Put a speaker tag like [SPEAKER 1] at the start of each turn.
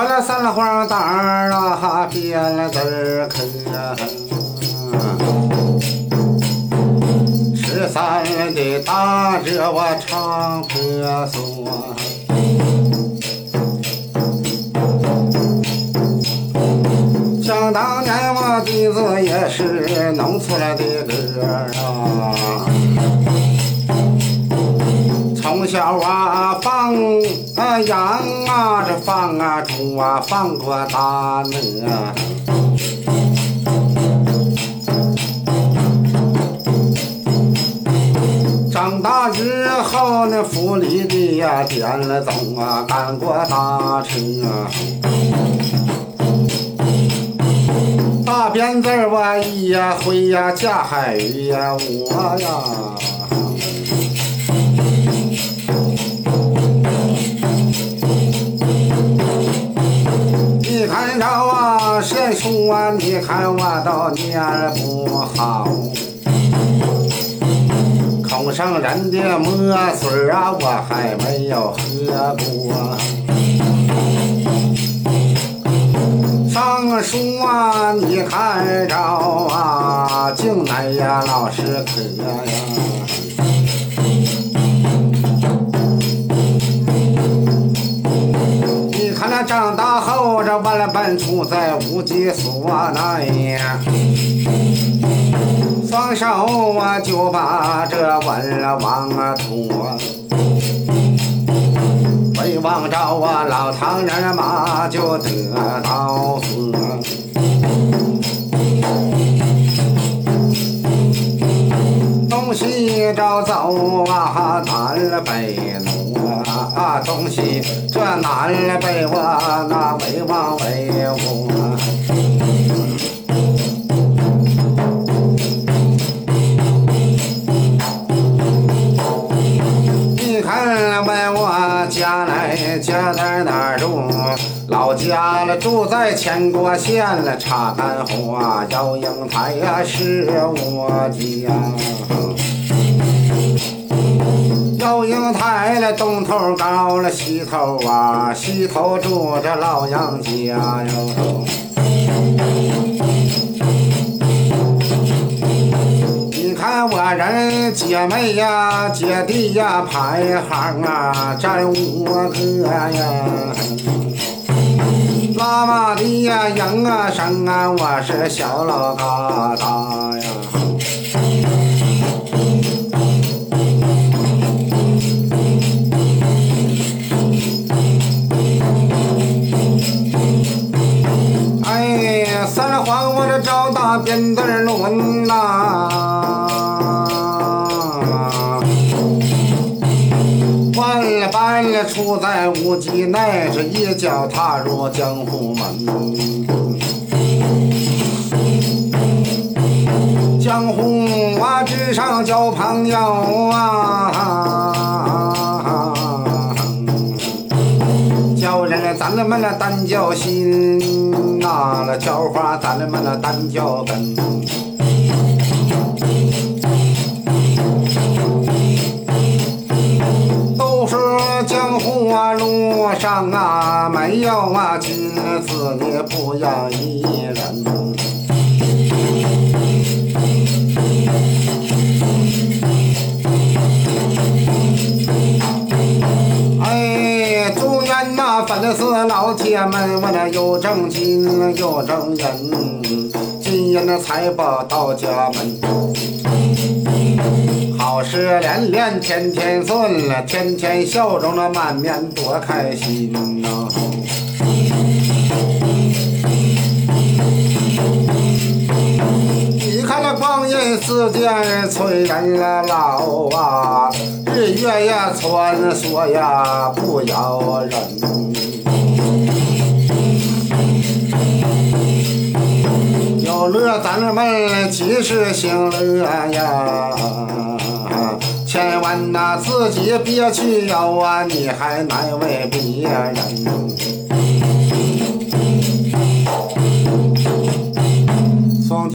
[SPEAKER 1] 完了三花蛋儿啊还变了子儿壳十三的大着我唱歌了想当年我的子也是农村来的哥啊从小啊放啊羊啊这放啊猪啊放过大鹅。长大之后呢，府里的呀点了灯啊，赶过大车啊。大辫子儿我一呀挥呀架海鱼呀我呀。你看我都念不好，口上人的墨水啊，我还没有喝过。上书啊，你看着啊，进来呀老师可处在无计所内呀，双手啊就把这文了往啊托。没望着啊，老唐人马就得到死。东西找走啊，南北挪啊，东西这南北我那北往北你看问我家来家在哪儿住？老家了住在千国县了，查干花姚英台呀是我家。姚英台了东头高了西头啊，西头住着老杨家哟。我人姐妹呀、姐弟呀排行啊，占五个呀。拉马的呀，赢啊胜啊，我是小老疙瘩呀。哎呀，三皇我这找大鞭子抡呐。无极内，这一脚踏入江湖门。江湖啊之上交朋友啊，叫人咱们那单叫心呐，那叫花咱们那单叫根。上啊，没有啊君子，你不要一人。哎，祝愿那粉丝老铁们，我那有正金有正人，今年那财宝到家门。好事连连，天天顺了，天天笑容了，满面多开心呐、你看那光阴似箭，催人老啊，日月呀穿梭呀，不饶人。有乐咱们及时行乐呀，千万呐自己别去要啊，你还难为别人。